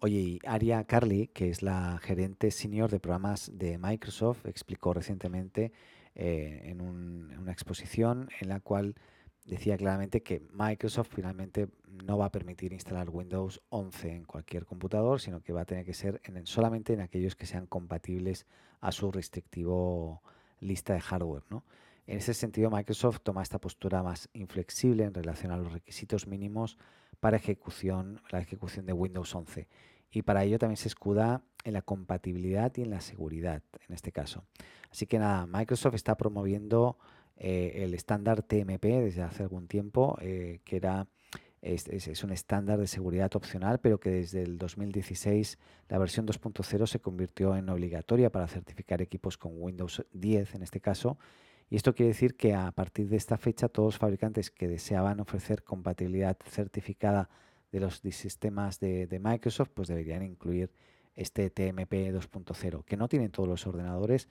Oye, Aria Carly, que es la gerente senior de programas de Microsoft, explicó recientemente eh, en una exposición en la cual decía claramente que Microsoft finalmente no va a permitir instalar Windows 11 en cualquier computador, sino que va a tener que ser en- solamente en aquellos que sean compatibles a su restrictivo lista de hardware, ¿no? En ese sentido, Microsoft toma esta postura más inflexible en relación a los requisitos mínimos para ejecución, la ejecución de Windows 11. Y para ello también se escuda en la compatibilidad y en la seguridad, en este caso. Así que nada, Microsoft está promoviendo eh, el estándar TMP desde hace algún tiempo, eh, que era es, un estándar de seguridad opcional, pero que desde el 2016 la versión 2.0 se convirtió en obligatoria para certificar equipos con Windows 10 en este caso. Y esto quiere decir que a partir de esta fecha todos los fabricantes que deseaban ofrecer compatibilidad certificada de los sistemas de, Microsoft, pues deberían incluir este TMP 2.0, que no tienen todos los ordenadores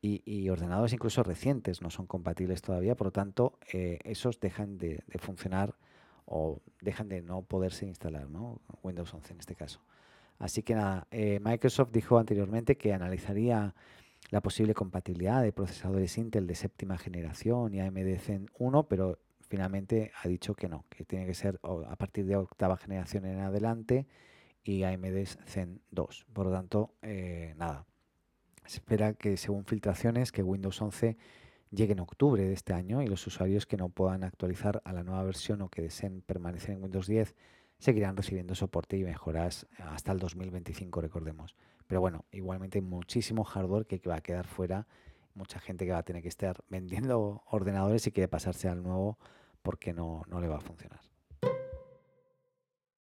y, ordenadores incluso recientes no son compatibles todavía, por lo tanto, eh, esos dejan de, de funcionar o dejan de no poderse instalar, ¿no? Windows 11 en este caso. Así que nada, eh, Microsoft dijo anteriormente que analizaría la posible compatibilidad de procesadores Intel de séptima generación y AMD Zen 1, pero finalmente ha dicho que no, que tiene que ser a partir de octava generación en adelante y AMD Zen 2. Por lo tanto, eh, nada, se espera que, según filtraciones, que Windows 11 llegue en octubre de este año y los usuarios que no puedan actualizar a la nueva versión o que deseen permanecer en Windows 10 seguirán recibiendo soporte y mejoras hasta el 2025, recordemos. Pero bueno, igualmente muchísimo hardware que va a quedar fuera, mucha gente que va a tener que estar vendiendo ordenadores y quiere pasarse al nuevo porque no, no le va a funcionar.